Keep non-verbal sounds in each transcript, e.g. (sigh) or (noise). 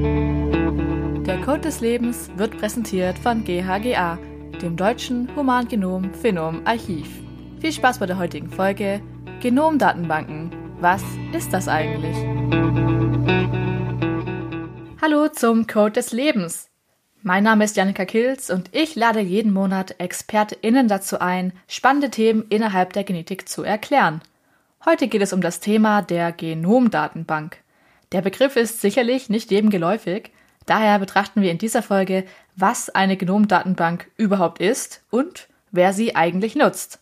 Der Code des Lebens wird präsentiert von GHGA, dem Deutschen Humangenom Phenom Archiv. Viel Spaß bei der heutigen Folge Genomdatenbanken. Was ist das eigentlich? Hallo zum Code des Lebens. Mein Name ist Janika Kilz und ich lade jeden Monat ExpertInnen dazu ein, spannende Themen innerhalb der Genetik zu erklären. Heute geht es um das Thema der Genomdatenbank. Der Begriff ist sicherlich nicht jedem geläufig, daher betrachten wir in dieser Folge, was eine Genomdatenbank überhaupt ist und wer sie eigentlich nutzt.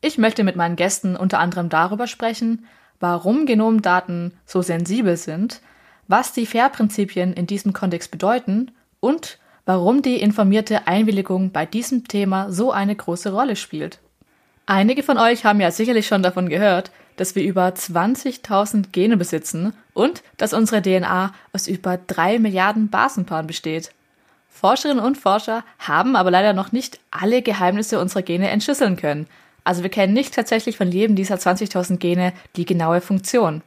Ich möchte mit meinen Gästen unter anderem darüber sprechen, warum Genomdaten so sensibel sind, was die FAIR-Prinzipien in diesem Kontext bedeuten und warum die informierte Einwilligung bei diesem Thema so eine große Rolle spielt. Einige von euch haben ja sicherlich schon davon gehört, dass wir über 20.000 Gene besitzen und dass unsere DNA aus über drei Milliarden Basenpaaren besteht. Forscherinnen und Forscher haben aber leider noch nicht alle Geheimnisse unserer Gene entschlüsseln können. Also wir kennen nicht tatsächlich von jedem dieser 20.000 Gene die genaue Funktion.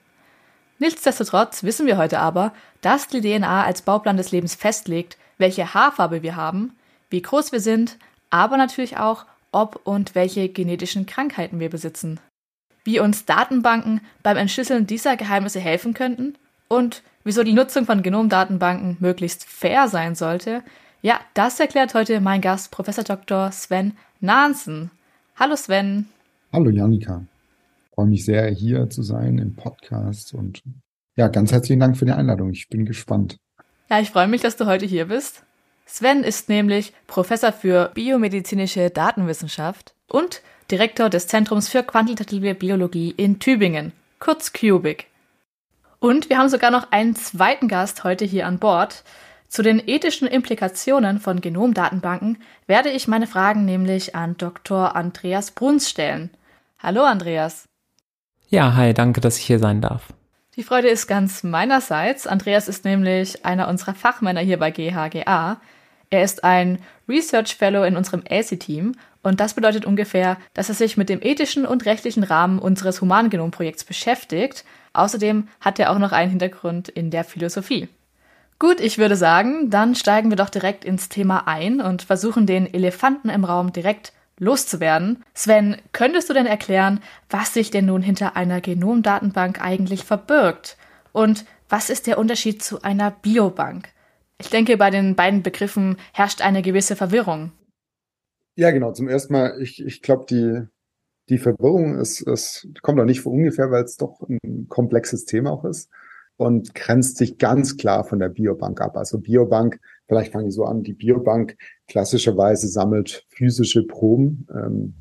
Nichtsdestotrotz wissen wir heute aber, dass die DNA als Bauplan des Lebens festlegt, welche Haarfarbe wir haben, wie groß wir sind, aber natürlich auch, ob und welche genetischen Krankheiten wir besitzen. Wie uns Datenbanken beim Entschlüsseln dieser Geheimnisse helfen könnten und wieso die Nutzung von Genomdatenbanken möglichst fair sein sollte, ja, das erklärt heute mein Gast Professor Dr. Sven Nansen. Hallo Sven. Hallo Janika. freue mich sehr, hier zu sein im Podcast und ja, ganz herzlichen Dank für die Einladung. Ich bin gespannt. Ja, ich freue mich, dass du heute hier bist. Sven ist nämlich Professor für biomedizinische Datenwissenschaft und Direktor des Zentrums für quantitative Biologie in Tübingen, kurz CUBIC. Und wir haben sogar noch einen zweiten Gast heute hier an Bord. Zu den ethischen Implikationen von Genomdatenbanken werde ich meine Fragen nämlich an Dr. Andreas Bruns stellen. Hallo Andreas. Ja, hi, danke, dass ich hier sein darf. Die Freude ist ganz meinerseits. Andreas ist nämlich einer unserer Fachmänner hier bei GHGA. Er ist ein Research Fellow in unserem ACI-Team und das bedeutet ungefähr, dass er sich mit dem ethischen und rechtlichen Rahmen unseres Humangenomprojekts beschäftigt. Außerdem hat er auch noch einen Hintergrund in der Philosophie. Gut, ich würde sagen, dann steigen wir doch direkt ins Thema ein und versuchen den Elefanten im Raum direkt loszuwerden. Sven, könntest du denn erklären, was sich denn nun hinter einer Genomdatenbank eigentlich verbirgt? Und was ist der Unterschied zu einer Biobank? Ich denke, bei den beiden Begriffen herrscht eine gewisse Verwirrung. Ja, genau. Zum ersten Mal, ich, ich glaube, die, die Verwirrung ist, ist, kommt auch nicht von ungefähr, weil es doch ein komplexes Thema auch ist und grenzt sich ganz klar von der Biobank ab. Also Biobank, vielleicht fange ich so an, die Biobank klassischerweise sammelt physische Proben, ähm,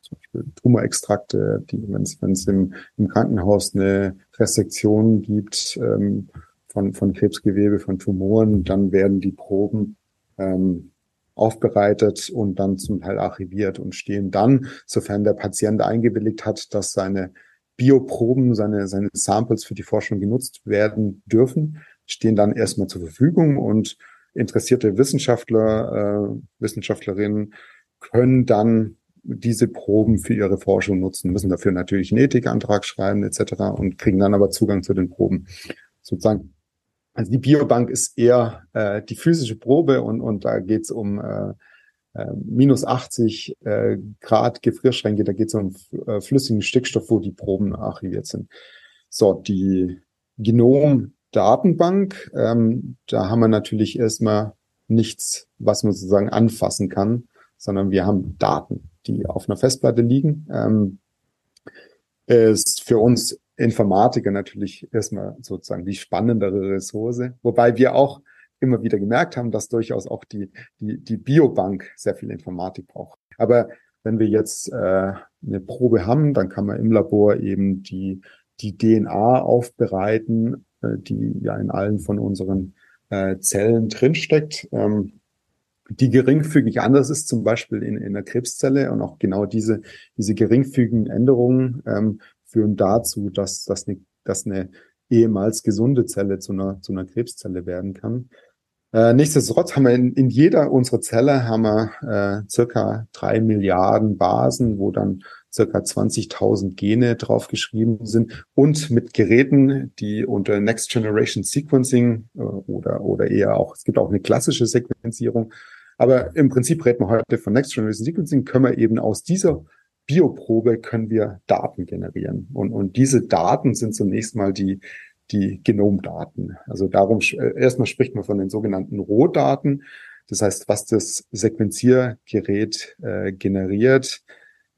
zum Beispiel Tumorextrakte, die, wenn es im, im Krankenhaus eine Resektion gibt ähm, von, von Krebsgewebe, von Tumoren, dann werden die Proben ähm, aufbereitet und dann zum Teil archiviert und stehen dann, sofern der Patient eingewilligt hat, dass seine Bioproben, seine, seine Samples für die Forschung genutzt werden dürfen, stehen dann erstmal zur Verfügung und interessierte Wissenschaftler, äh, Wissenschaftlerinnen können dann diese Proben für ihre Forschung nutzen, müssen dafür natürlich einen Ethikantrag schreiben etc. und kriegen dann aber Zugang zu den Proben. Sozusagen, also die Biobank ist eher äh, die physische Probe und, und da geht's um äh, äh, minus 80 äh, Grad Gefrierschränke, da geht es um äh, flüssigen Stickstoff, wo die Proben archiviert sind. So, die Genomdatenbank, ähm, da haben wir natürlich erstmal nichts, was man sozusagen anfassen kann, sondern wir haben Daten, die auf einer Festplatte liegen. Ähm, ist für uns Informatiker natürlich erstmal sozusagen die spannendere Ressource, wobei wir auch immer wieder gemerkt haben, dass durchaus auch die, die, die Biobank sehr viel Informatik braucht. Aber wenn wir jetzt äh, eine Probe haben, dann kann man im Labor eben die, die DNA aufbereiten, äh, die ja in allen von unseren äh, Zellen drinsteckt, ähm, die geringfügig anders ist, zum Beispiel in, in der Krebszelle. Und auch genau diese, diese geringfügigen Änderungen ähm, führen dazu, dass, dass, eine, dass eine ehemals gesunde Zelle zu einer, zu einer Krebszelle werden kann. Äh, nichtsdestotrotz haben wir in, in jeder unserer Zelle haben wir äh, circa drei Milliarden Basen, wo dann circa 20.000 Gene draufgeschrieben sind und mit Geräten, die unter Next Generation Sequencing äh, oder, oder eher auch, es gibt auch eine klassische Sequenzierung, aber im Prinzip reden wir heute von Next Generation Sequencing, können wir eben aus dieser Bioprobe können wir Daten generieren. Und, und diese Daten sind zunächst mal die, die Genomdaten. Also darum, äh, erstmal spricht man von den sogenannten Rohdaten. Das heißt, was das Sequenziergerät äh, generiert,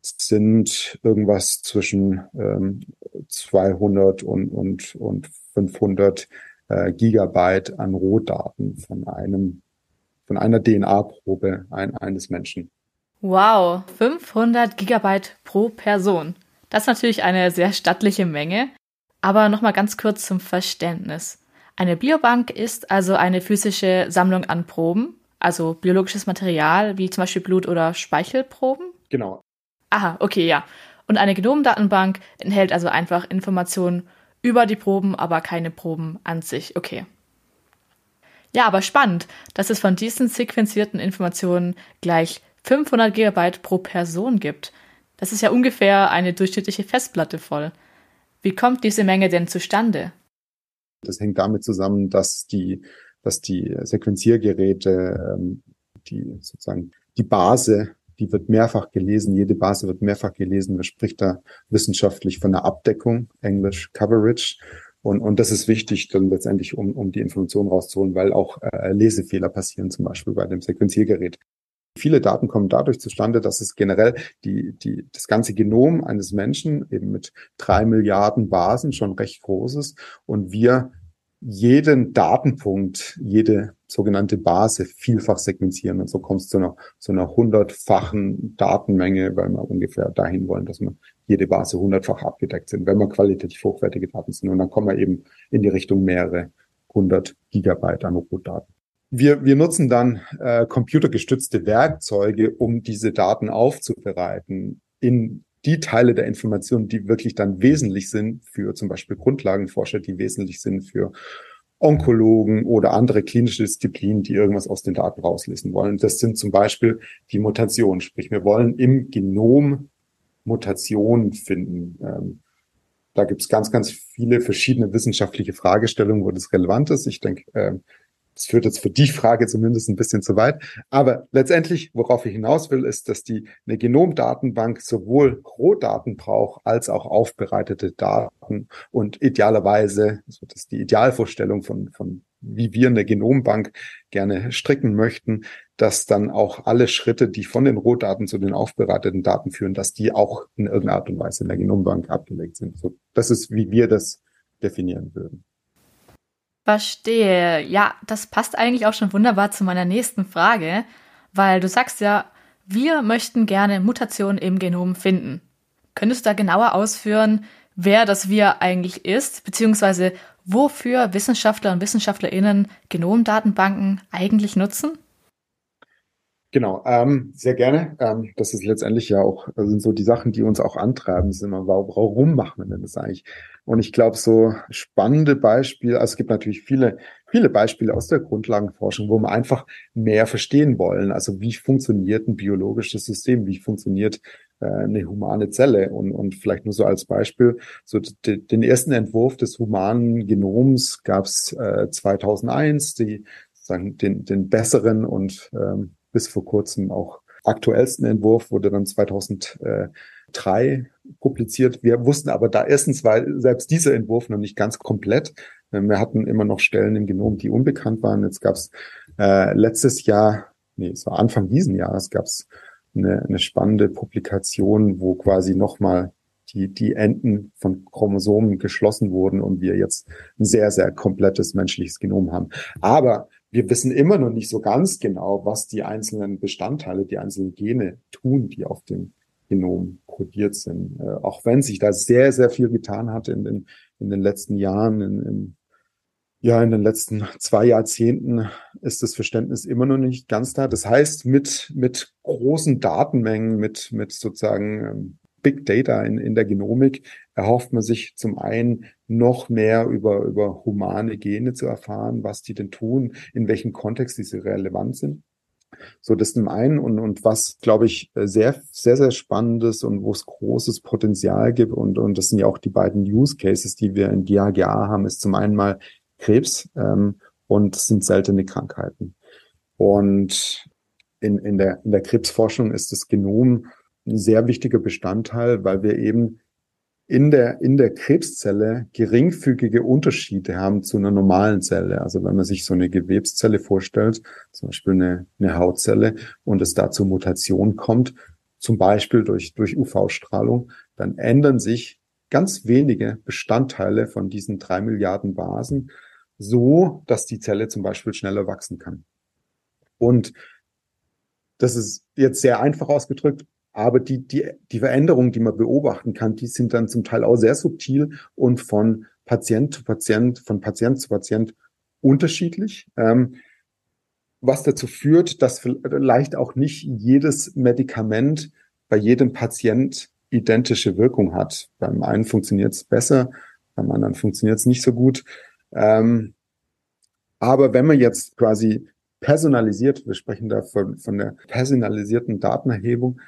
sind irgendwas zwischen ähm, 200 und, und, und 500 äh, Gigabyte an Rohdaten von einem, von einer DNA-Probe ein, eines Menschen. Wow, 500 Gigabyte pro Person. Das ist natürlich eine sehr stattliche Menge. Aber nochmal ganz kurz zum Verständnis. Eine Biobank ist also eine physische Sammlung an Proben, also biologisches Material, wie zum Beispiel Blut- oder Speichelproben? Genau. Aha, okay, ja. Und eine Genomdatenbank enthält also einfach Informationen über die Proben, aber keine Proben an sich. Okay. Ja, aber spannend, dass es von diesen sequenzierten Informationen gleich 500 Gigabyte pro Person gibt. Das ist ja ungefähr eine durchschnittliche Festplatte voll. Wie kommt diese Menge denn zustande? Das hängt damit zusammen, dass die, dass die Sequenziergeräte, ähm, die sozusagen die Base, die wird mehrfach gelesen, jede Base wird mehrfach gelesen. Man spricht da wissenschaftlich von einer Abdeckung, Englisch Coverage. Und, und das ist wichtig dann letztendlich, um, um die Information rauszuholen, weil auch äh, Lesefehler passieren, zum Beispiel bei dem Sequenziergerät. Viele Daten kommen dadurch zustande, dass es generell die, die, das ganze Genom eines Menschen eben mit drei Milliarden Basen schon recht groß ist und wir jeden Datenpunkt, jede sogenannte Base vielfach sequenzieren. Und so kommt es zu einer, zu einer hundertfachen Datenmenge, weil wir ungefähr dahin wollen, dass wir jede Base hundertfach abgedeckt sind, wenn wir qualitativ hochwertige Daten sind. Und dann kommen wir eben in die Richtung mehrere hundert Gigabyte an Rohdaten. Wir, wir nutzen dann äh, computergestützte Werkzeuge, um diese Daten aufzubereiten in die Teile der Information, die wirklich dann wesentlich sind für zum Beispiel Grundlagenforscher, die wesentlich sind für Onkologen oder andere klinische Disziplinen, die irgendwas aus den Daten rauslesen wollen. Das sind zum Beispiel die Mutationen. Sprich, wir wollen im Genom Mutationen finden. Ähm, da gibt es ganz, ganz viele verschiedene wissenschaftliche Fragestellungen, wo das relevant ist. Ich denke, äh, das führt jetzt für die Frage zumindest ein bisschen zu weit. Aber letztendlich, worauf ich hinaus will, ist, dass die eine Genomdatenbank sowohl Rohdaten braucht als auch aufbereitete Daten und idealerweise, also das ist die Idealvorstellung von, von wie wir eine Genombank gerne stricken möchten, dass dann auch alle Schritte, die von den Rohdaten zu den aufbereiteten Daten führen, dass die auch in irgendeiner Art und Weise in der Genombank abgelegt sind. So, das ist, wie wir das definieren würden. Verstehe. Ja, das passt eigentlich auch schon wunderbar zu meiner nächsten Frage, weil du sagst ja, wir möchten gerne Mutationen im Genom finden. Könntest du da genauer ausführen, wer das Wir eigentlich ist, beziehungsweise wofür Wissenschaftler und Wissenschaftlerinnen Genomdatenbanken eigentlich nutzen? Genau, ähm, sehr gerne. Ähm, das ist letztendlich ja auch sind so die Sachen, die uns auch antreiben, sind immer, warum machen wir denn das eigentlich? Und ich glaube, so spannende Beispiele, also es gibt natürlich viele, viele Beispiele aus der Grundlagenforschung, wo wir einfach mehr verstehen wollen. Also wie funktioniert ein biologisches System? Wie funktioniert äh, eine humane Zelle? Und, und vielleicht nur so als Beispiel, so den ersten Entwurf des humanen Genoms gab es äh, 2001, die sagen den, den besseren und ähm, bis vor kurzem auch aktuellsten Entwurf wurde dann 2003 publiziert. Wir wussten aber da erstens, weil selbst dieser Entwurf noch nicht ganz komplett. Wir hatten immer noch Stellen im Genom, die unbekannt waren. Jetzt gab es äh, letztes Jahr, nee, es war Anfang diesen Jahres, gab es eine, eine spannende Publikation, wo quasi nochmal die, die Enden von Chromosomen geschlossen wurden und wir jetzt ein sehr, sehr komplettes menschliches Genom haben. Aber wir wissen immer noch nicht so ganz genau, was die einzelnen Bestandteile, die einzelnen Gene tun, die auf dem Genom kodiert sind. Äh, auch wenn sich da sehr, sehr viel getan hat in den, in den letzten Jahren, in, in, ja, in den letzten zwei Jahrzehnten ist das Verständnis immer noch nicht ganz da. Das heißt, mit, mit großen Datenmengen, mit, mit sozusagen ähm, Big Data in, in der Genomik erhofft man sich zum einen noch mehr über, über humane Gene zu erfahren, was die denn tun, in welchem Kontext diese relevant sind. So, das zum einen und, und was, glaube ich, sehr, sehr, sehr spannendes und wo es großes Potenzial gibt und, und das sind ja auch die beiden Use Cases, die wir in DHGA haben, ist zum einen mal Krebs ähm, und sind seltene Krankheiten. Und in, in, der, in der Krebsforschung ist das Genom ein sehr wichtiger Bestandteil, weil wir eben in der, in der Krebszelle geringfügige Unterschiede haben zu einer normalen Zelle. Also wenn man sich so eine Gewebszelle vorstellt, zum Beispiel eine, eine Hautzelle, und es da zur Mutation kommt, zum Beispiel durch, durch UV-Strahlung, dann ändern sich ganz wenige Bestandteile von diesen drei Milliarden Basen so, dass die Zelle zum Beispiel schneller wachsen kann. Und das ist jetzt sehr einfach ausgedrückt, aber die, die, die Veränderungen, die man beobachten kann, die sind dann zum Teil auch sehr subtil und von Patient zu Patient, von Patient zu Patient unterschiedlich. Ähm, was dazu führt, dass vielleicht auch nicht jedes Medikament bei jedem Patient identische Wirkung hat. Beim einen funktioniert es besser, beim anderen funktioniert es nicht so gut. Ähm, aber wenn man jetzt quasi personalisiert, wir sprechen da von, von der personalisierten Datenerhebung,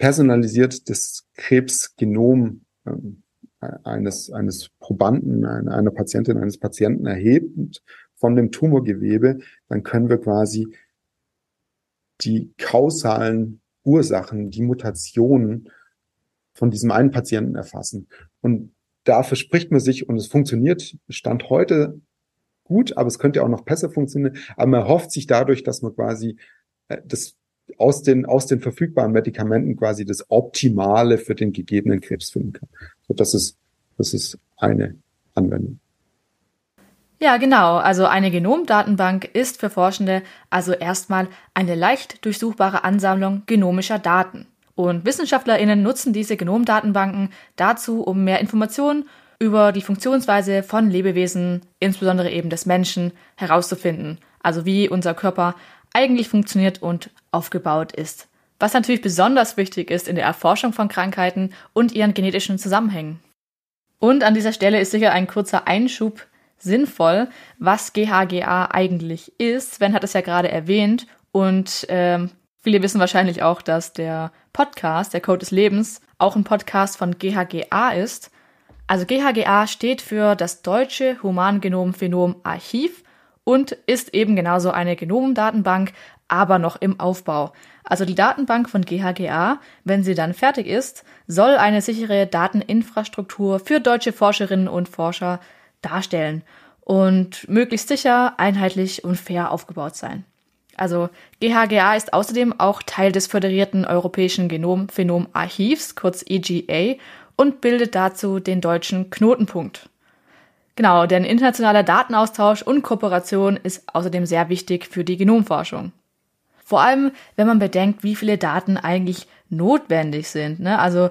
personalisiert das Krebsgenom ähm, eines, eines Probanden, einer Patientin, eines Patienten erhebt von dem Tumorgewebe, dann können wir quasi die kausalen Ursachen, die Mutationen von diesem einen Patienten erfassen. Und da verspricht man sich, und es funktioniert Stand heute gut, aber es könnte auch noch besser funktionieren. Aber man hofft sich dadurch, dass man quasi äh, das aus den, aus den verfügbaren Medikamenten quasi das Optimale für den gegebenen Krebs finden kann. So, das ist, das ist eine Anwendung. Ja, genau. Also eine Genomdatenbank ist für Forschende also erstmal eine leicht durchsuchbare Ansammlung genomischer Daten. Und WissenschaftlerInnen nutzen diese Genomdatenbanken dazu, um mehr Informationen über die Funktionsweise von Lebewesen, insbesondere eben des Menschen, herauszufinden. Also wie unser Körper eigentlich funktioniert und aufgebaut ist. Was natürlich besonders wichtig ist in der Erforschung von Krankheiten und ihren genetischen Zusammenhängen. Und an dieser Stelle ist sicher ein kurzer Einschub sinnvoll, was GHGA eigentlich ist. Sven hat es ja gerade erwähnt und ähm, viele wissen wahrscheinlich auch, dass der Podcast, der Code des Lebens, auch ein Podcast von GHGA ist. Also GHGA steht für das Deutsche Humangenom-Phenom Archiv und ist eben genauso eine Genomdatenbank, aber noch im Aufbau. Also die Datenbank von GHGA, wenn sie dann fertig ist, soll eine sichere Dateninfrastruktur für deutsche Forscherinnen und Forscher darstellen und möglichst sicher, einheitlich und fair aufgebaut sein. Also GHGA ist außerdem auch Teil des föderierten Europäischen Genom-Phenom-Archivs, kurz EGA, und bildet dazu den deutschen Knotenpunkt. Genau, denn internationaler Datenaustausch und Kooperation ist außerdem sehr wichtig für die Genomforschung. Vor allem, wenn man bedenkt, wie viele Daten eigentlich notwendig sind. Ne? Also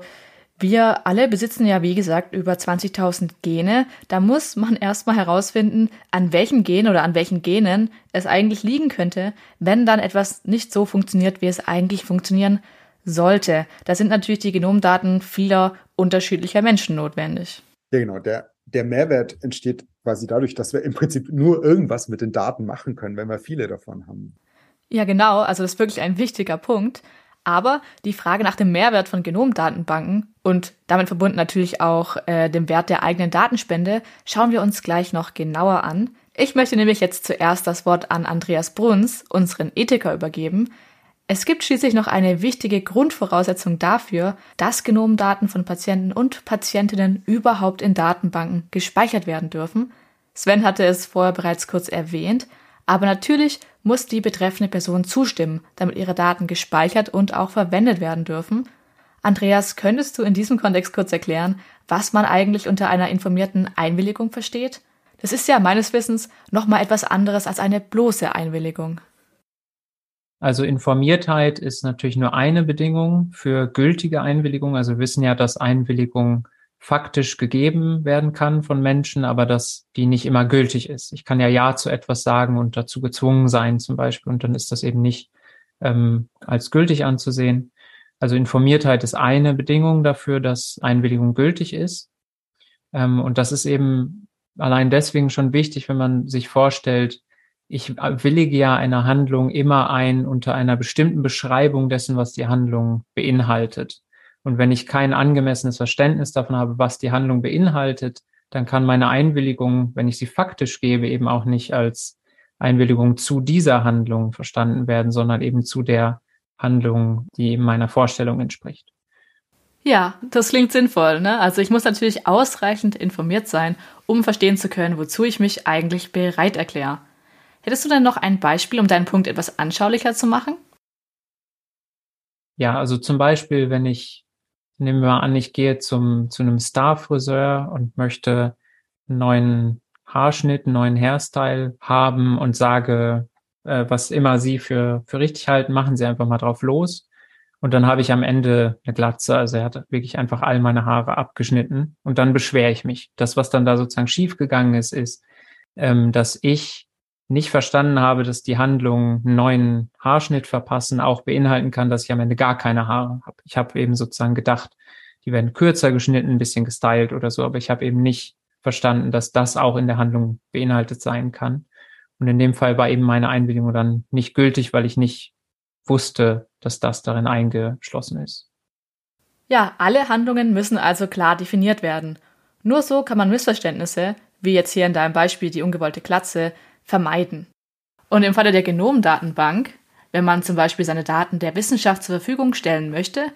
wir alle besitzen ja, wie gesagt, über 20.000 Gene. Da muss man (laughs) erstmal herausfinden, an welchem Gen oder an welchen Genen es eigentlich liegen könnte, wenn dann etwas nicht so funktioniert, wie es eigentlich funktionieren sollte. Da sind natürlich die Genomdaten vieler unterschiedlicher Menschen notwendig. Ja, genau. Der, der Mehrwert entsteht quasi dadurch, dass wir im Prinzip nur irgendwas mit den Daten machen können, wenn wir viele davon haben. Ja, genau. Also das ist wirklich ein wichtiger Punkt. Aber die Frage nach dem Mehrwert von Genomdatenbanken und damit verbunden natürlich auch äh, dem Wert der eigenen Datenspende schauen wir uns gleich noch genauer an. Ich möchte nämlich jetzt zuerst das Wort an Andreas Bruns, unseren Ethiker, übergeben. Es gibt schließlich noch eine wichtige Grundvoraussetzung dafür, dass Genomdaten von Patienten und Patientinnen überhaupt in Datenbanken gespeichert werden dürfen. Sven hatte es vorher bereits kurz erwähnt, aber natürlich muss die betreffende Person zustimmen, damit ihre Daten gespeichert und auch verwendet werden dürfen. Andreas, könntest du in diesem Kontext kurz erklären, was man eigentlich unter einer informierten Einwilligung versteht? Das ist ja meines Wissens nochmal etwas anderes als eine bloße Einwilligung. Also Informiertheit ist natürlich nur eine Bedingung für gültige Einwilligung. Also wir wissen ja, dass Einwilligung faktisch gegeben werden kann von Menschen, aber dass die nicht immer gültig ist. Ich kann ja Ja zu etwas sagen und dazu gezwungen sein zum Beispiel und dann ist das eben nicht ähm, als gültig anzusehen. Also Informiertheit ist eine Bedingung dafür, dass Einwilligung gültig ist. Ähm, und das ist eben allein deswegen schon wichtig, wenn man sich vorstellt, ich willige ja eine Handlung immer ein unter einer bestimmten Beschreibung dessen, was die Handlung beinhaltet. Und wenn ich kein angemessenes Verständnis davon habe, was die Handlung beinhaltet, dann kann meine Einwilligung, wenn ich sie faktisch gebe, eben auch nicht als Einwilligung zu dieser Handlung verstanden werden, sondern eben zu der Handlung, die meiner Vorstellung entspricht. Ja, das klingt sinnvoll. Ne? Also ich muss natürlich ausreichend informiert sein, um verstehen zu können, wozu ich mich eigentlich bereit erkläre. Hättest du denn noch ein Beispiel, um deinen Punkt etwas anschaulicher zu machen? Ja, also zum Beispiel, wenn ich, nehmen wir an, ich gehe zum, zu einem Star-Friseur und möchte einen neuen Haarschnitt, einen neuen Hairstyle haben und sage, äh, was immer Sie für, für richtig halten, machen Sie einfach mal drauf los. Und dann habe ich am Ende eine Glatze, also er hat wirklich einfach all meine Haare abgeschnitten und dann beschwere ich mich. Das, was dann da sozusagen schiefgegangen ist, ist, ähm, dass ich nicht verstanden habe, dass die Handlung einen neuen Haarschnitt verpassen auch beinhalten kann, dass ich am Ende gar keine Haare habe. Ich habe eben sozusagen gedacht, die werden kürzer geschnitten, ein bisschen gestylt oder so, aber ich habe eben nicht verstanden, dass das auch in der Handlung beinhaltet sein kann. Und in dem Fall war eben meine Einwilligung dann nicht gültig, weil ich nicht wusste, dass das darin eingeschlossen ist. Ja, alle Handlungen müssen also klar definiert werden. Nur so kann man Missverständnisse, wie jetzt hier in deinem Beispiel die ungewollte Klatze, vermeiden. Und im Falle der Genomdatenbank, wenn man zum Beispiel seine Daten der Wissenschaft zur Verfügung stellen möchte,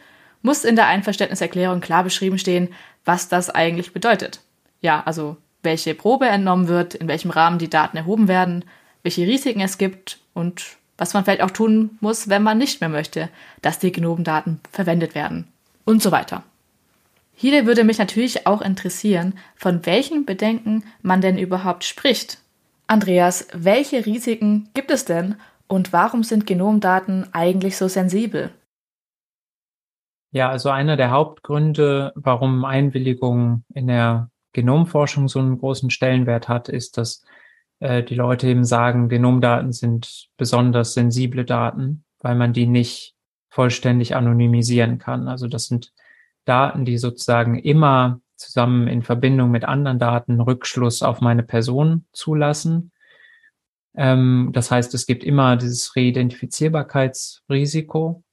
muss in der Einverständniserklärung klar beschrieben stehen, was das eigentlich bedeutet. Ja, also welche Probe entnommen wird, in welchem Rahmen die Daten erhoben werden, welche Risiken es gibt und was man vielleicht auch tun muss, wenn man nicht mehr möchte, dass die Genomdaten verwendet werden und so weiter. Hier würde mich natürlich auch interessieren, von welchen Bedenken man denn überhaupt spricht. Andreas, welche Risiken gibt es denn und warum sind Genomdaten eigentlich so sensibel? Ja, also einer der Hauptgründe, warum Einwilligung in der Genomforschung so einen großen Stellenwert hat, ist, dass äh, die Leute eben sagen, Genomdaten sind besonders sensible Daten, weil man die nicht vollständig anonymisieren kann. Also das sind Daten, die sozusagen immer zusammen in Verbindung mit anderen Daten Rückschluss auf meine Person zulassen. Ähm, das heißt, es gibt immer dieses Reidentifizierbarkeitsrisiko.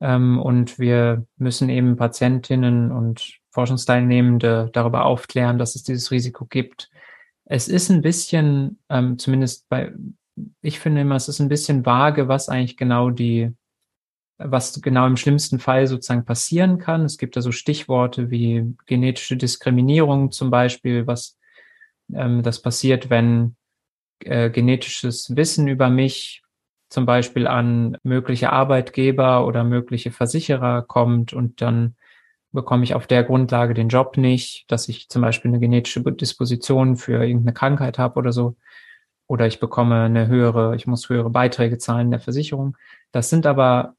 Ähm, und wir müssen eben Patientinnen und Forschungsteilnehmende darüber aufklären, dass es dieses Risiko gibt. Es ist ein bisschen, ähm, zumindest bei, ich finde immer, es ist ein bisschen vage, was eigentlich genau die, was genau im schlimmsten Fall sozusagen passieren kann. Es gibt da so Stichworte wie genetische Diskriminierung zum Beispiel, was ähm, das passiert, wenn äh, genetisches Wissen über mich zum Beispiel an mögliche Arbeitgeber oder mögliche Versicherer kommt und dann bekomme ich auf der Grundlage den Job nicht, dass ich zum Beispiel eine genetische Disposition für irgendeine Krankheit habe oder so. Oder ich bekomme eine höhere, ich muss höhere Beiträge zahlen in der Versicherung. Das sind aber,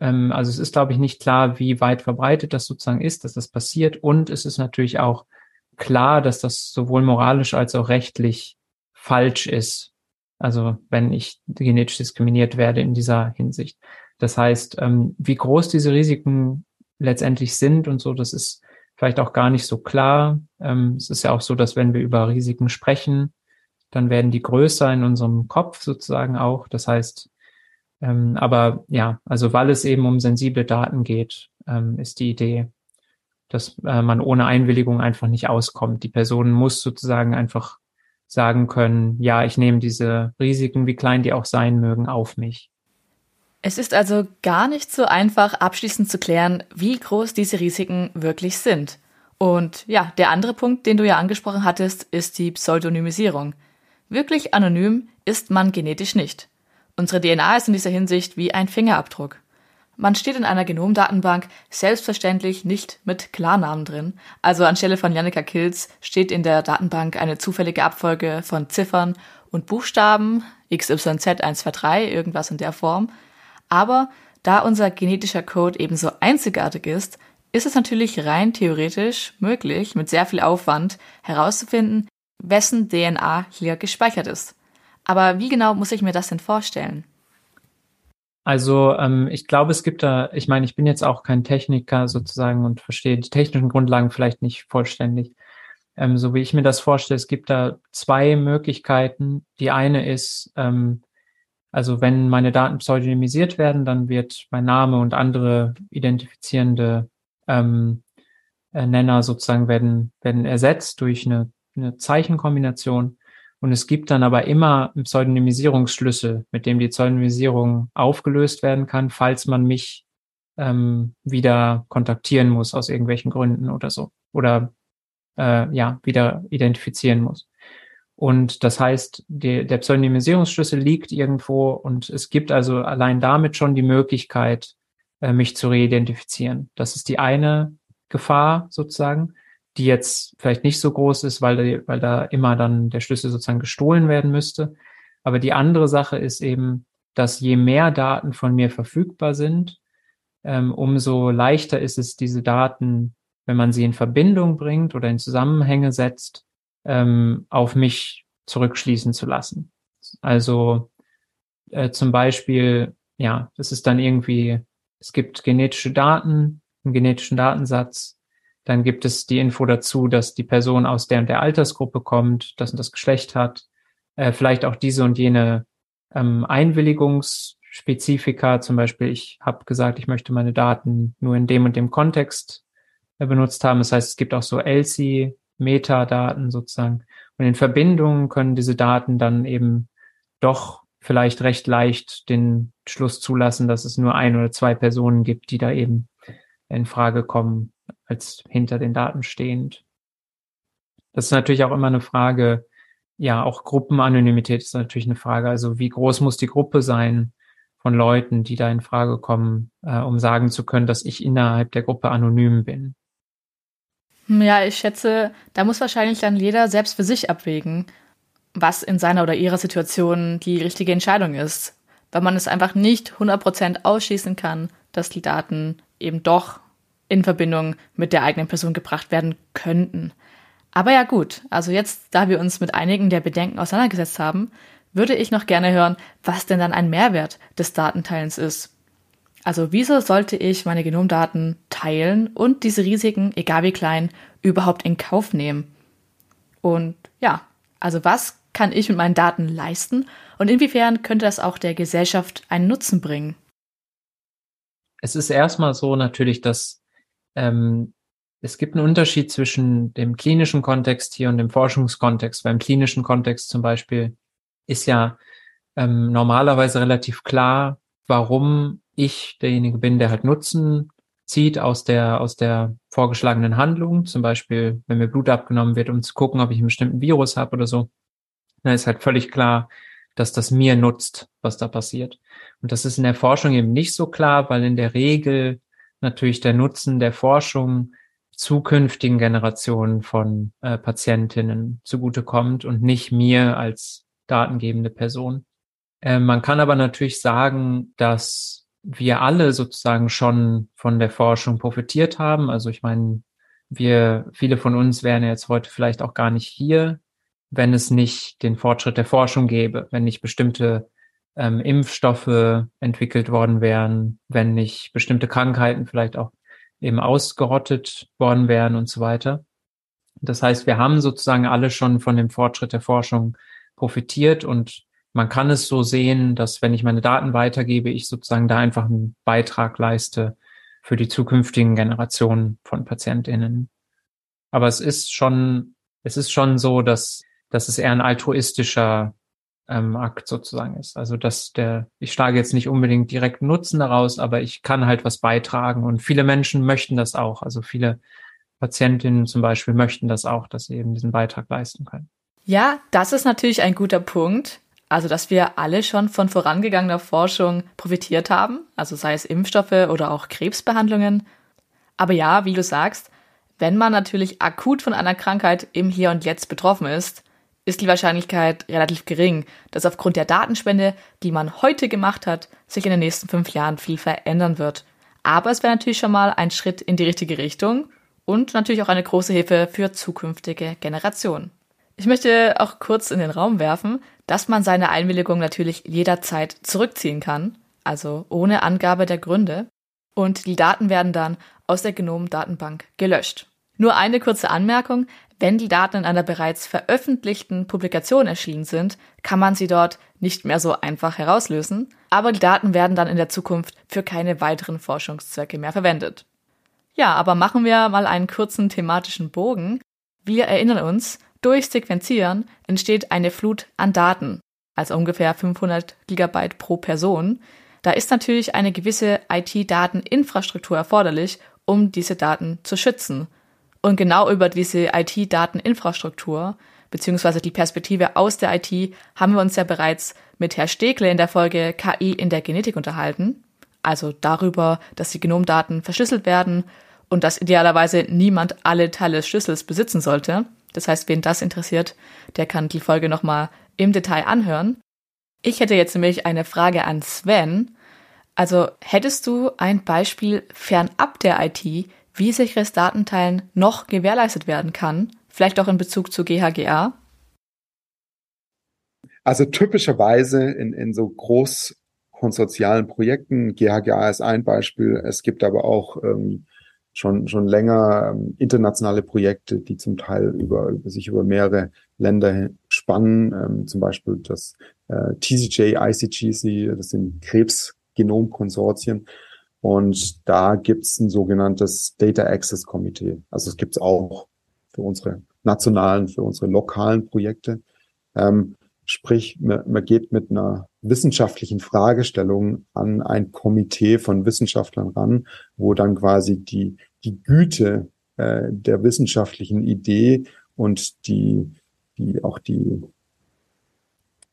ähm, also es ist, glaube ich, nicht klar, wie weit verbreitet das sozusagen ist, dass das passiert. Und es ist natürlich auch klar, dass das sowohl moralisch als auch rechtlich falsch ist. Also wenn ich genetisch diskriminiert werde in dieser Hinsicht. Das heißt, ähm, wie groß diese Risiken letztendlich sind und so, das ist vielleicht auch gar nicht so klar. Ähm, es ist ja auch so, dass wenn wir über Risiken sprechen, dann werden die größer in unserem Kopf sozusagen auch. Das heißt, ähm, aber ja, also weil es eben um sensible Daten geht, ähm, ist die Idee, dass äh, man ohne Einwilligung einfach nicht auskommt. Die Person muss sozusagen einfach sagen können, ja, ich nehme diese Risiken, wie klein die auch sein mögen, auf mich. Es ist also gar nicht so einfach abschließend zu klären, wie groß diese Risiken wirklich sind. Und ja, der andere Punkt, den du ja angesprochen hattest, ist die Pseudonymisierung. Wirklich anonym ist man genetisch nicht. Unsere DNA ist in dieser Hinsicht wie ein Fingerabdruck. Man steht in einer Genomdatenbank selbstverständlich nicht mit Klarnamen drin. Also anstelle von Jannika Kills steht in der Datenbank eine zufällige Abfolge von Ziffern und Buchstaben, XYZ123, irgendwas in der Form. Aber da unser genetischer Code ebenso einzigartig ist, ist es natürlich rein theoretisch möglich, mit sehr viel Aufwand herauszufinden, wessen DNA hier gespeichert ist. Aber wie genau muss ich mir das denn vorstellen? Also ähm, ich glaube, es gibt da, ich meine, ich bin jetzt auch kein Techniker sozusagen und verstehe die technischen Grundlagen vielleicht nicht vollständig. ähm, so wie ich mir das vorstelle, es gibt da zwei Möglichkeiten. Die eine ist, ähm, also wenn meine Daten pseudonymisiert werden, dann wird mein Name und andere identifizierende ähm, äh, Nenner sozusagen werden, werden ersetzt durch eine, eine Zeichenkombination. Und es gibt dann aber immer einen Pseudonymisierungsschlüssel, mit dem die Pseudonymisierung aufgelöst werden kann, falls man mich ähm, wieder kontaktieren muss aus irgendwelchen Gründen oder so. Oder äh, ja, wieder identifizieren muss. Und das heißt, die, der Pseudonymisierungsschlüssel liegt irgendwo und es gibt also allein damit schon die Möglichkeit, äh, mich zu reidentifizieren. Das ist die eine Gefahr sozusagen, die jetzt vielleicht nicht so groß ist, weil, weil da immer dann der Schlüssel sozusagen gestohlen werden müsste. Aber die andere Sache ist eben, dass je mehr Daten von mir verfügbar sind, ähm, umso leichter ist es, diese Daten, wenn man sie in Verbindung bringt oder in Zusammenhänge setzt, ähm, auf mich zurückschließen zu lassen. Also äh, zum Beispiel, ja, das ist dann irgendwie, es gibt genetische Daten, einen genetischen Datensatz, dann gibt es die Info dazu, dass die Person aus der und der Altersgruppe kommt, das und das Geschlecht hat, äh, vielleicht auch diese und jene ähm, Einwilligungsspezifika, zum Beispiel, ich habe gesagt, ich möchte meine Daten nur in dem und dem Kontext äh, benutzt haben. Das heißt, es gibt auch so ELSI, Metadaten sozusagen. Und in Verbindungen können diese Daten dann eben doch vielleicht recht leicht den Schluss zulassen, dass es nur ein oder zwei Personen gibt, die da eben in Frage kommen, als hinter den Daten stehend. Das ist natürlich auch immer eine Frage, ja, auch Gruppenanonymität ist natürlich eine Frage. Also wie groß muss die Gruppe sein von Leuten, die da in Frage kommen, äh, um sagen zu können, dass ich innerhalb der Gruppe anonym bin. Hm, ja, ich schätze, da muss wahrscheinlich dann jeder selbst für sich abwägen, was in seiner oder ihrer Situation die richtige Entscheidung ist. Weil man es einfach nicht 100% ausschließen kann, dass die Daten eben doch in Verbindung mit der eigenen Person gebracht werden könnten. Aber ja gut, also jetzt, da wir uns mit einigen der Bedenken auseinandergesetzt haben, würde ich noch gerne hören, was denn dann ein Mehrwert des Datenteilens ist. Also wieso sollte ich meine Genomdaten teilen und diese Risiken, egal wie klein, überhaupt in Kauf nehmen? Und ja, also was kann ich mit meinen Daten leisten und inwiefern könnte das auch der Gesellschaft einen Nutzen bringen? Es ist erstmal so natürlich, dass ähm, es gibt einen Unterschied zwischen dem klinischen Kontext hier und dem Forschungskontext. Beim klinischen Kontext zum Beispiel ist ja ähm, normalerweise relativ klar, warum ich derjenige bin, der halt Nutzen zieht aus der, aus der vorgeschlagenen Handlung. Zum Beispiel, wenn mir Blut abgenommen wird, um zu gucken, ob ich einen bestimmten Virus habe oder so, dann ist halt völlig klar, dass das mir nutzt, was da passiert. Und das ist in der Forschung eben nicht so klar, weil in der Regel natürlich der Nutzen der Forschung zukünftigen Generationen von äh, Patientinnen zugutekommt und nicht mir als datengebende Person. Äh, man kann aber natürlich sagen, dass wir alle sozusagen schon von der Forschung profitiert haben. Also ich meine, wir, viele von uns wären jetzt heute vielleicht auch gar nicht hier, wenn es nicht den Fortschritt der Forschung gäbe, wenn nicht bestimmte ähm, Impfstoffe entwickelt worden wären, wenn nicht bestimmte Krankheiten vielleicht auch eben ausgerottet worden wären und so weiter. Das heißt, wir haben sozusagen alle schon von dem Fortschritt der Forschung profitiert und man kann es so sehen, dass wenn ich meine Daten weitergebe, ich sozusagen da einfach einen Beitrag leiste für die zukünftigen Generationen von PatientInnen. Aber es ist schon, es ist schon so, dass, dass es eher ein altruistischer ähm, Akt sozusagen ist. Also dass der, ich schlage jetzt nicht unbedingt direkt Nutzen daraus, aber ich kann halt was beitragen und viele Menschen möchten das auch. Also viele Patientinnen zum Beispiel möchten das auch, dass sie eben diesen Beitrag leisten können. Ja, das ist natürlich ein guter Punkt. Also, dass wir alle schon von vorangegangener Forschung profitiert haben, also sei es Impfstoffe oder auch Krebsbehandlungen. Aber ja, wie du sagst, wenn man natürlich akut von einer Krankheit im Hier und Jetzt betroffen ist, ist die Wahrscheinlichkeit relativ gering, dass aufgrund der Datenspende, die man heute gemacht hat, sich in den nächsten fünf Jahren viel verändern wird. Aber es wäre natürlich schon mal ein Schritt in die richtige Richtung und natürlich auch eine große Hilfe für zukünftige Generationen. Ich möchte auch kurz in den Raum werfen, dass man seine Einwilligung natürlich jederzeit zurückziehen kann, also ohne Angabe der Gründe, und die Daten werden dann aus der Genomdatenbank gelöscht. Nur eine kurze Anmerkung, Wenn die Daten in einer bereits veröffentlichten Publikation erschienen sind, kann man sie dort nicht mehr so einfach herauslösen, aber die Daten werden dann in der Zukunft für keine weiteren Forschungszwecke mehr verwendet. Ja, aber machen wir mal einen kurzen thematischen Bogen. Wir erinnern uns, durch Sequenzieren entsteht eine Flut an Daten, also ungefähr 500 Gigabyte pro Person. Da ist natürlich eine gewisse IT-Dateninfrastruktur erforderlich, um diese Daten zu schützen. Und genau über diese IT-Dateninfrastruktur beziehungsweise die Perspektive aus der IT haben wir uns ja bereits mit Herr Stegle in der Folge KI in der Genetik unterhalten. Also darüber, dass die Genomdaten verschlüsselt werden und dass idealerweise niemand alle Teile des Schlüssels besitzen sollte. Das heißt, wen das interessiert, der kann die Folge nochmal im Detail anhören. Ich hätte jetzt nämlich eine Frage an Sven. Also hättest du ein Beispiel fernab der IT, wie sicheres Datenteilen noch gewährleistet werden kann, vielleicht auch in Bezug zu GHGA? Also typischerweise in, in so großkonsortialen Projekten, GHGA ist ein Beispiel, es gibt aber auch ähm, schon, schon länger ähm, internationale Projekte, die zum Teil über, über sich über mehrere Länder spannen, ähm, zum Beispiel das äh, TCJ, ICGC, das sind Krebsgenomkonsortien. Und da gibt's ein sogenanntes Data Access Committee. Also es gibt's auch für unsere nationalen, für unsere lokalen Projekte. Ähm, sprich, man, man geht mit einer wissenschaftlichen Fragestellung an ein Komitee von Wissenschaftlern ran, wo dann quasi die die Güte äh, der wissenschaftlichen Idee und die, die auch die,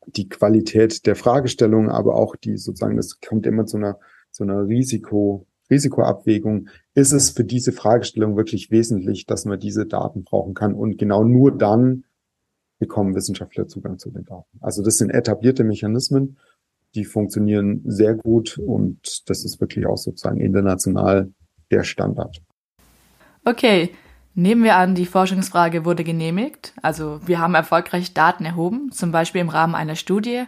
die Qualität der Fragestellung, aber auch die sozusagen, das kommt immer zu einer, zu einer Risiko, Risikoabwägung. Ist es für diese Fragestellung wirklich wesentlich, dass man diese Daten brauchen kann? Und genau nur dann bekommen Wissenschaftler Zugang zu den Daten. Also das sind etablierte Mechanismen, die funktionieren sehr gut und das ist wirklich auch sozusagen international der Standard. Okay, nehmen wir an, die Forschungsfrage wurde genehmigt, also wir haben erfolgreich Daten erhoben, zum Beispiel im Rahmen einer Studie.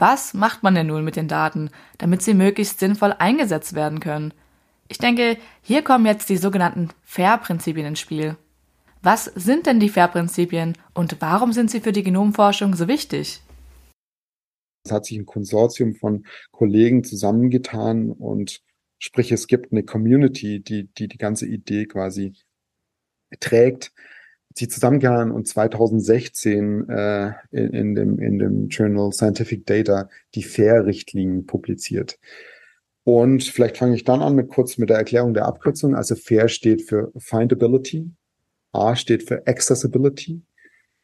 Was macht man denn nun mit den Daten, damit sie möglichst sinnvoll eingesetzt werden können? Ich denke, hier kommen jetzt die sogenannten FAIR-Prinzipien ins Spiel. Was sind denn die FAIR-Prinzipien und warum sind sie für die Genomforschung so wichtig? Es hat sich ein Konsortium von Kollegen zusammengetan und Sprich, es gibt eine Community, die die, die ganze Idee quasi trägt, die zusammengegangen und 2016 äh, in, in, dem, in dem Journal Scientific Data die FAIR-Richtlinien publiziert. Und vielleicht fange ich dann an mit kurz mit der Erklärung der Abkürzung. Also FAIR steht für Findability, A steht für Accessibility,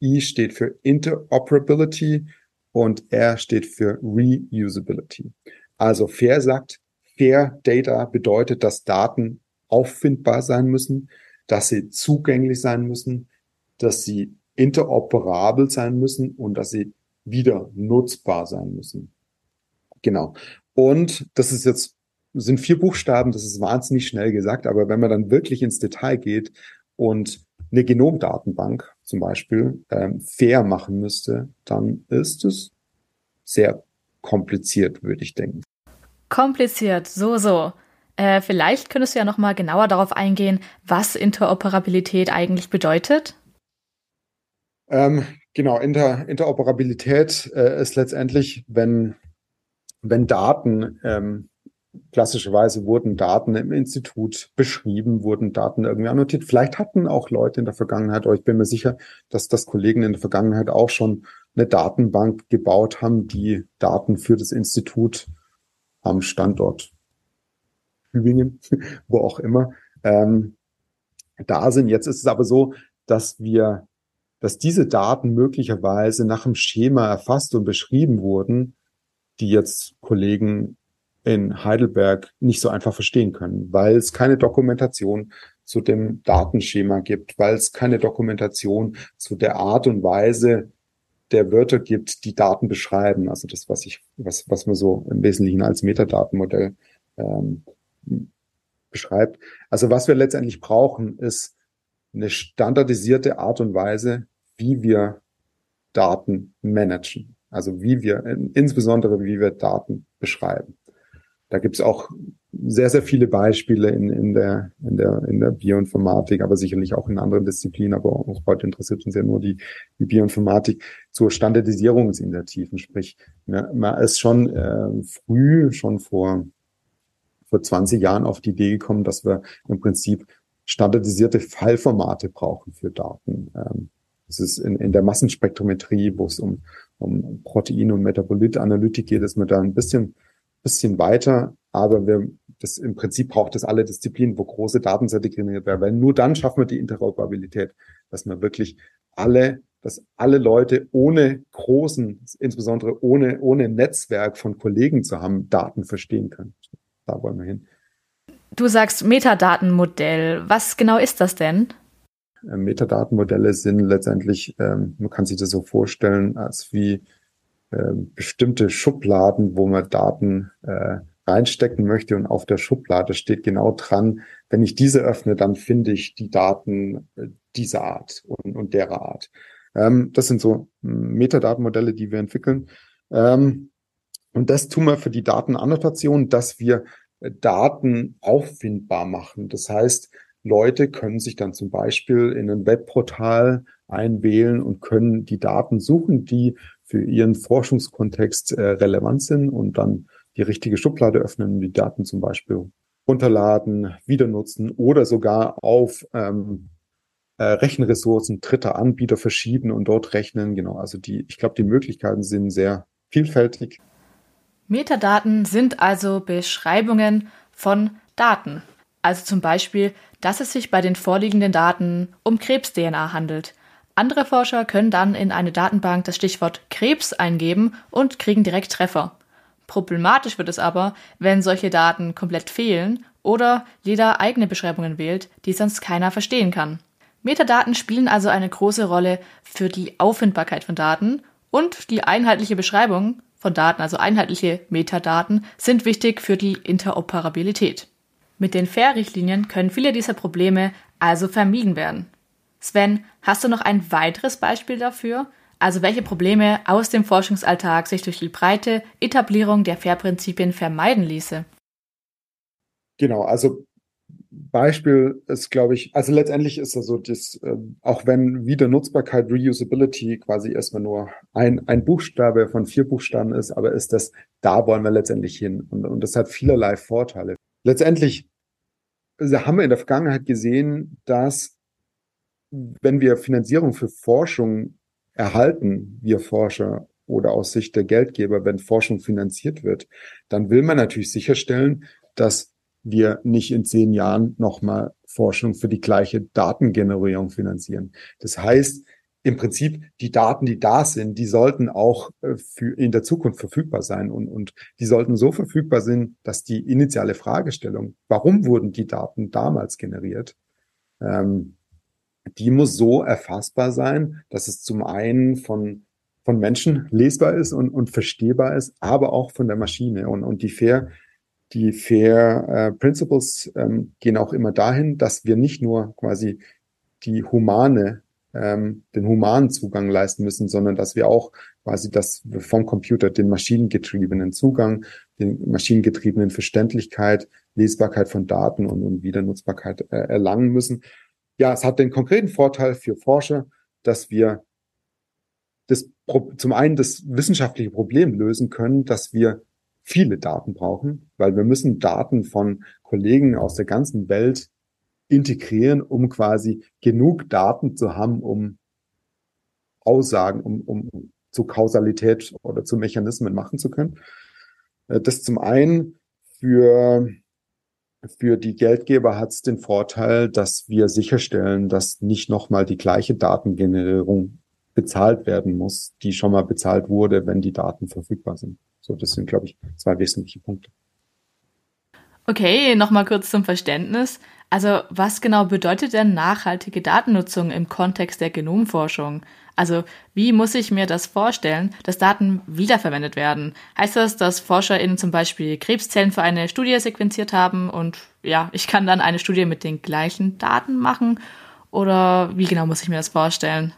I steht für Interoperability und R steht für Reusability. Also FAIR sagt, Fair Data bedeutet, dass Daten auffindbar sein müssen, dass sie zugänglich sein müssen, dass sie interoperabel sein müssen und dass sie wieder nutzbar sein müssen. Genau. Und das ist jetzt, sind vier Buchstaben, das ist wahnsinnig schnell gesagt, aber wenn man dann wirklich ins Detail geht und eine Genomdatenbank zum Beispiel ähm, fair machen müsste, dann ist es sehr kompliziert, würde ich denken. Kompliziert, so, so. Äh, vielleicht könntest du ja noch mal genauer darauf eingehen, was Interoperabilität eigentlich bedeutet. Ähm, genau, Inter Interoperabilität äh, ist letztendlich, wenn, wenn Daten, ähm, klassischerweise wurden Daten im Institut beschrieben, wurden Daten irgendwie annotiert. Vielleicht hatten auch Leute in der Vergangenheit, aber ich bin mir sicher, dass das Kollegen in der Vergangenheit auch schon eine Datenbank gebaut haben, die Daten für das Institut am Standort Tübingen, (laughs) wo auch immer, ähm, da sind. Jetzt ist es aber so, dass wir, dass diese Daten möglicherweise nach einem Schema erfasst und beschrieben wurden, die jetzt Kollegen in Heidelberg nicht so einfach verstehen können, weil es keine Dokumentation zu dem Datenschema gibt, weil es keine Dokumentation zu der Art und Weise der Wörter gibt, die Daten beschreiben. Also das, was ich, was, was man so im Wesentlichen als Metadatenmodell ähm, beschreibt. Also was wir letztendlich brauchen, ist eine standardisierte Art und Weise, wie wir Daten managen. Also wie wir, insbesondere wie wir Daten beschreiben. da gibt es auch sehr, sehr viele Beispiele in, in, der, in, der, in der Bioinformatik, aber sicherlich auch in anderen Disziplinen, aber auch heute interessiert uns ja nur die, die Bioinformatik zur Standardisierungsinitiativen. Sprich, man ist schon äh, früh, schon vor, vor 20 Jahren auf die Idee gekommen, dass wir im Prinzip standardisierte Fallformate brauchen für Daten. Ähm, es ist in, in der Massenspektrometrie, wo es um, um Protein- und Metabolitanalytik geht, ist man da ein bisschen, bisschen weiter. Aber wir, das im Prinzip braucht es alle Disziplinen, wo große Datensätze generiert werden, weil nur dann schaffen wir die Interoperabilität, dass man wirklich alle, dass alle Leute ohne großen, insbesondere ohne, ohne Netzwerk von Kollegen zu haben, Daten verstehen können. Da wollen wir hin. Du sagst Metadatenmodell. Was genau ist das denn? Äh, Metadatenmodelle sind letztendlich, ähm, man kann sich das so vorstellen, als wie äh, bestimmte Schubladen, wo man Daten äh, reinstecken möchte und auf der Schublade steht genau dran, wenn ich diese öffne, dann finde ich die Daten äh, dieser Art und, und derer Art. Ähm, das sind so hm, Metadatenmodelle, die wir entwickeln. Ähm, und das tun wir für die Datenannotation, dass wir Daten auffindbar machen. Das heißt, Leute können sich dann zum Beispiel in ein Webportal einwählen und können die Daten suchen, die für ihren Forschungskontext äh, relevant sind und dann die richtige Schublade öffnen und die Daten zum Beispiel runterladen, wieder nutzen oder sogar auf ähm, äh, Rechenressourcen dritter Anbieter verschieben und dort rechnen. Genau, also die, ich glaube, die Möglichkeiten sind sehr vielfältig. Metadaten sind also Beschreibungen von Daten. Also zum Beispiel, dass es sich bei den vorliegenden Daten um Krebs-DNA handelt. Andere Forscher können dann in eine Datenbank das Stichwort Krebs eingeben und kriegen direkt Treffer. Problematisch wird es aber, wenn solche Daten komplett fehlen oder jeder eigene Beschreibungen wählt, die sonst keiner verstehen kann. Metadaten spielen also eine große Rolle für die Auffindbarkeit von Daten und die einheitliche Beschreibung von Daten, also einheitliche Metadaten, sind wichtig für die Interoperabilität. Mit den FAIR-Richtlinien können viele dieser Probleme also vermieden werden. Sven, hast du noch ein weiteres Beispiel dafür? Also welche Probleme aus dem Forschungsalltag sich durch die breite Etablierung der FAIR-Prinzipien vermeiden ließe? Genau, also Beispiel ist, glaube ich, also letztendlich ist das so, dass, äh, auch wenn Wiedernutzbarkeit, Reusability quasi erstmal nur ein, ein Buchstabe von vier Buchstaben ist, aber ist das, da wollen wir letztendlich hin. Und, und das hat vielerlei Vorteile. Letztendlich also haben wir in der Vergangenheit gesehen, dass wenn wir Finanzierung für Forschung erhalten, wir Forscher oder aus Sicht der Geldgeber, wenn Forschung finanziert wird, dann will man natürlich sicherstellen, dass wir nicht in zehn Jahren nochmal Forschung für die gleiche Datengenerierung finanzieren. Das heißt, im Prinzip die Daten, die da sind, die sollten auch äh, für in der Zukunft verfügbar sein und, und die sollten so verfügbar sein, dass die initiale Fragestellung, warum wurden die Daten damals generiert, ähm, die muss so erfassbar sein, dass es zum einen von von Menschen lesbar ist und, und verstehbar ist, aber auch von der Maschine. Und, und die Fair die Fair äh, Principles ähm, gehen auch immer dahin, dass wir nicht nur quasi die humane, ähm, den humanen Zugang leisten müssen, sondern dass wir auch quasi das vom Computer den maschinengetriebenen Zugang, den maschinengetriebenen Verständlichkeit, Lesbarkeit von Daten und, und Wiedernutzbarkeit äh, erlangen müssen. Ja, es hat den konkreten Vorteil für Forscher, dass wir das, zum einen das wissenschaftliche Problem lösen können, dass wir viele Daten brauchen, weil wir müssen Daten von Kollegen aus der ganzen Welt integrieren, um quasi genug Daten zu haben, um Aussagen, um, um zu Kausalität oder zu Mechanismen machen zu können. Äh, das zum einen für, für die Geldgeber hat es den Vorteil, dass wir sicherstellen, dass nicht nochmal die gleiche Datengenerierung bezahlt werden muss, die schon mal bezahlt wurde, wenn die Daten verfügbar sind. So, das sind, glaube ich, zwei wesentliche Punkte. Okay, nochmal kurz zum Verständnis. Also, was genau bedeutet denn nachhaltige Datennutzung im Kontext der Genomforschung? Also, wie muss ich mir das vorstellen, dass Daten wiederverwendet werden? Heißt das, dass ForscherInnen zum Beispiel Krebszellen für eine Studie sequenziert haben und ja, ich kann dann eine Studie mit den gleichen Daten machen? Oder wie genau muss ich mir das vorstellen?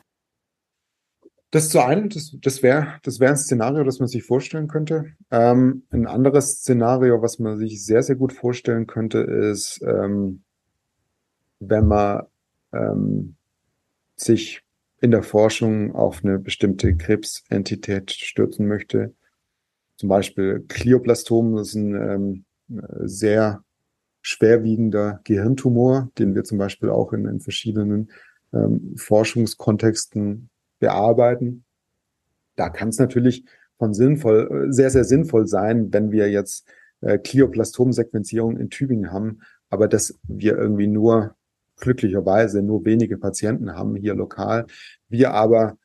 Das zu einem, das, das wäre das wäre ein Szenario, das man sich vorstellen könnte. Ähm, ein anderes Szenario, was man sich sehr, sehr gut vorstellen könnte, ist, ähm, wenn man ähm, sich in der Forschung auf eine bestimmte Krebsentität stürzen möchte. Zum Beispiel Glioblastom, das ist ein ähm, sehr schwerwiegender Gehirntumor, den wir zum Beispiel auch in, in verschiedenen ähm, Forschungskontexten bearbeiten. Da kann es natürlich von sinnvoll, sehr, sehr sinnvoll sein, wenn wir jetzt äh, Glioblastom-Sequenzierung in Tübingen haben, aber dass wir irgendwie nur glücklicherweise nur wenige Patienten haben hier lokal. Wir aber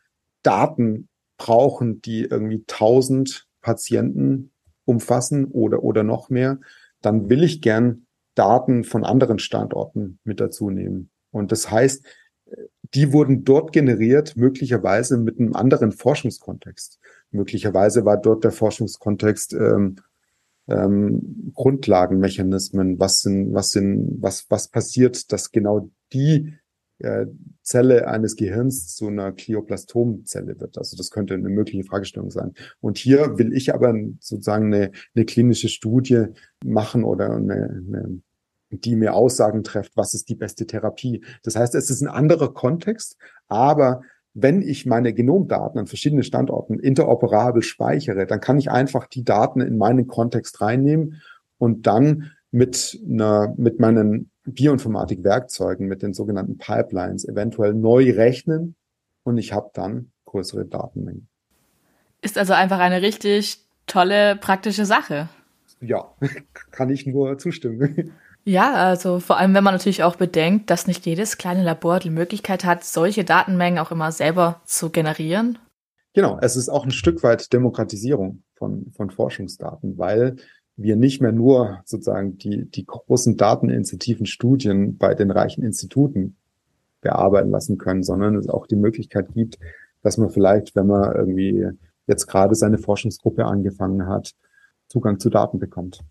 Daten brauchen, die irgendwie tausend Patienten umfassen oder, oder noch mehr, dann will ich gern Daten von anderen Standorten mit dazu nehmen. Und das heißt, die wurden dort generiert, möglicherweise mit einem anderen Forschungskontext. Möglicherweise war dort der Forschungskontext ähm, ähm, Grundlagenmechanismen, was sind, was sind, was, was passiert, dass genau die äh, Zelle eines Gehirns zu einer Glioblastomzelle wird. Also das könnte eine mögliche Fragestellung sein. Und hier will ich aber sozusagen eine, eine klinische Studie machen oder eine, eine die mir Aussagen trifft, was ist die beste Therapie. Das heißt, es ist ein anderer Kontext, aber wenn ich meine Genomdaten an verschiedenen Standorten interoperabel speichere, dann kann ich einfach die Daten in meinen Kontext reinnehmen und dann mit einer, mit meinen Bioinformatik-Werkzeugen, mit den sogenannten Pipelines eventuell neu rechnen und ich habe dann größere Datenmengen. Ist also einfach eine richtig tolle praktische Sache. Ja, (laughs) kann ich nur zustimmen. Ja, also vor allem, wenn man natürlich auch bedenkt, dass nicht jedes kleine Labor die Möglichkeit hat, solche Datenmengen auch immer selber zu generieren. Genau, es ist auch ein Stück weit Demokratisierung von, von Forschungsdaten, weil wir nicht mehr nur sozusagen die, die großen datenintensiven Studien bei den reichen Instituten bearbeiten lassen können, sondern es auch die Möglichkeit gibt, dass man vielleicht, wenn man irgendwie jetzt gerade seine Forschungsgruppe angefangen hat, Zugang zu Daten bekommt.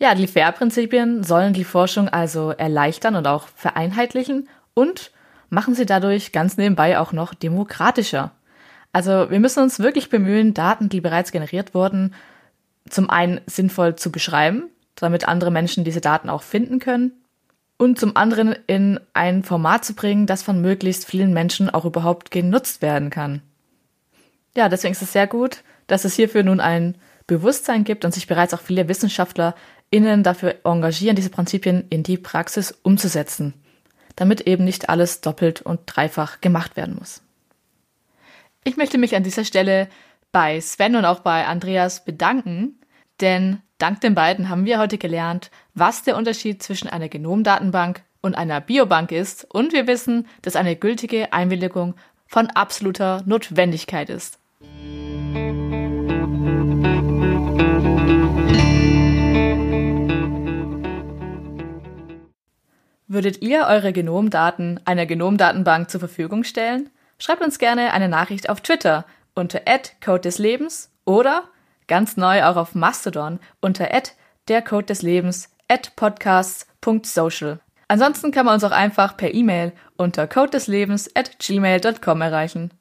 Ja, die FAIR-Prinzipien sollen die Forschung also erleichtern und auch vereinheitlichen und machen sie dadurch ganz nebenbei auch noch demokratischer. Also wir müssen uns wirklich bemühen, Daten, die bereits generiert wurden, zum einen sinnvoll zu beschreiben, damit andere Menschen diese Daten auch finden können und zum anderen in ein Format zu bringen, das von möglichst vielen Menschen auch überhaupt genutzt werden kann. Ja, deswegen ist es sehr gut, dass es hierfür nun ein Bewusstsein gibt und sich bereits auch viele Wissenschaftler innen dafür engagieren, diese Prinzipien in die Praxis umzusetzen, damit eben nicht alles doppelt und dreifach gemacht werden muss. Ich möchte mich an dieser Stelle bei Sven und auch bei Andreas bedanken, denn dank den beiden haben wir heute gelernt, was der Unterschied zwischen einer Genomdatenbank und einer Biobank ist und wir wissen, dass eine gültige Einwilligung von absoluter Notwendigkeit ist. Würdet ihr eure Genomdaten einer Genomdatenbank zur Verfügung stellen? Schreibt uns gerne eine Nachricht auf Twitter unter Code des Lebens oder ganz neu auch auf Mastodon unter der Code des Lebens podcasts.social. Ansonsten kann man uns auch einfach per E-Mail unter codedeslebens at gmail.com erreichen.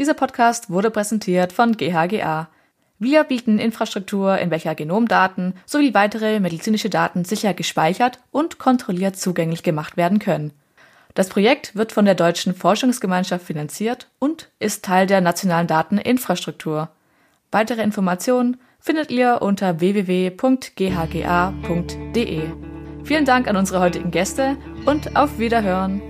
Dieser Podcast wurde präsentiert von GHGA, wir bieten Infrastruktur, in welcher Genomdaten sowie weitere medizinische Daten sicher gespeichert und kontrolliert zugänglich gemacht werden können. Das Projekt wird von der Deutschen Forschungsgemeinschaft finanziert und ist Teil der nationalen Dateninfrastruktur. Weitere Informationen findet ihr unter www.ghga.de. Vielen Dank an unsere heutigen Gäste und auf Wiederhören.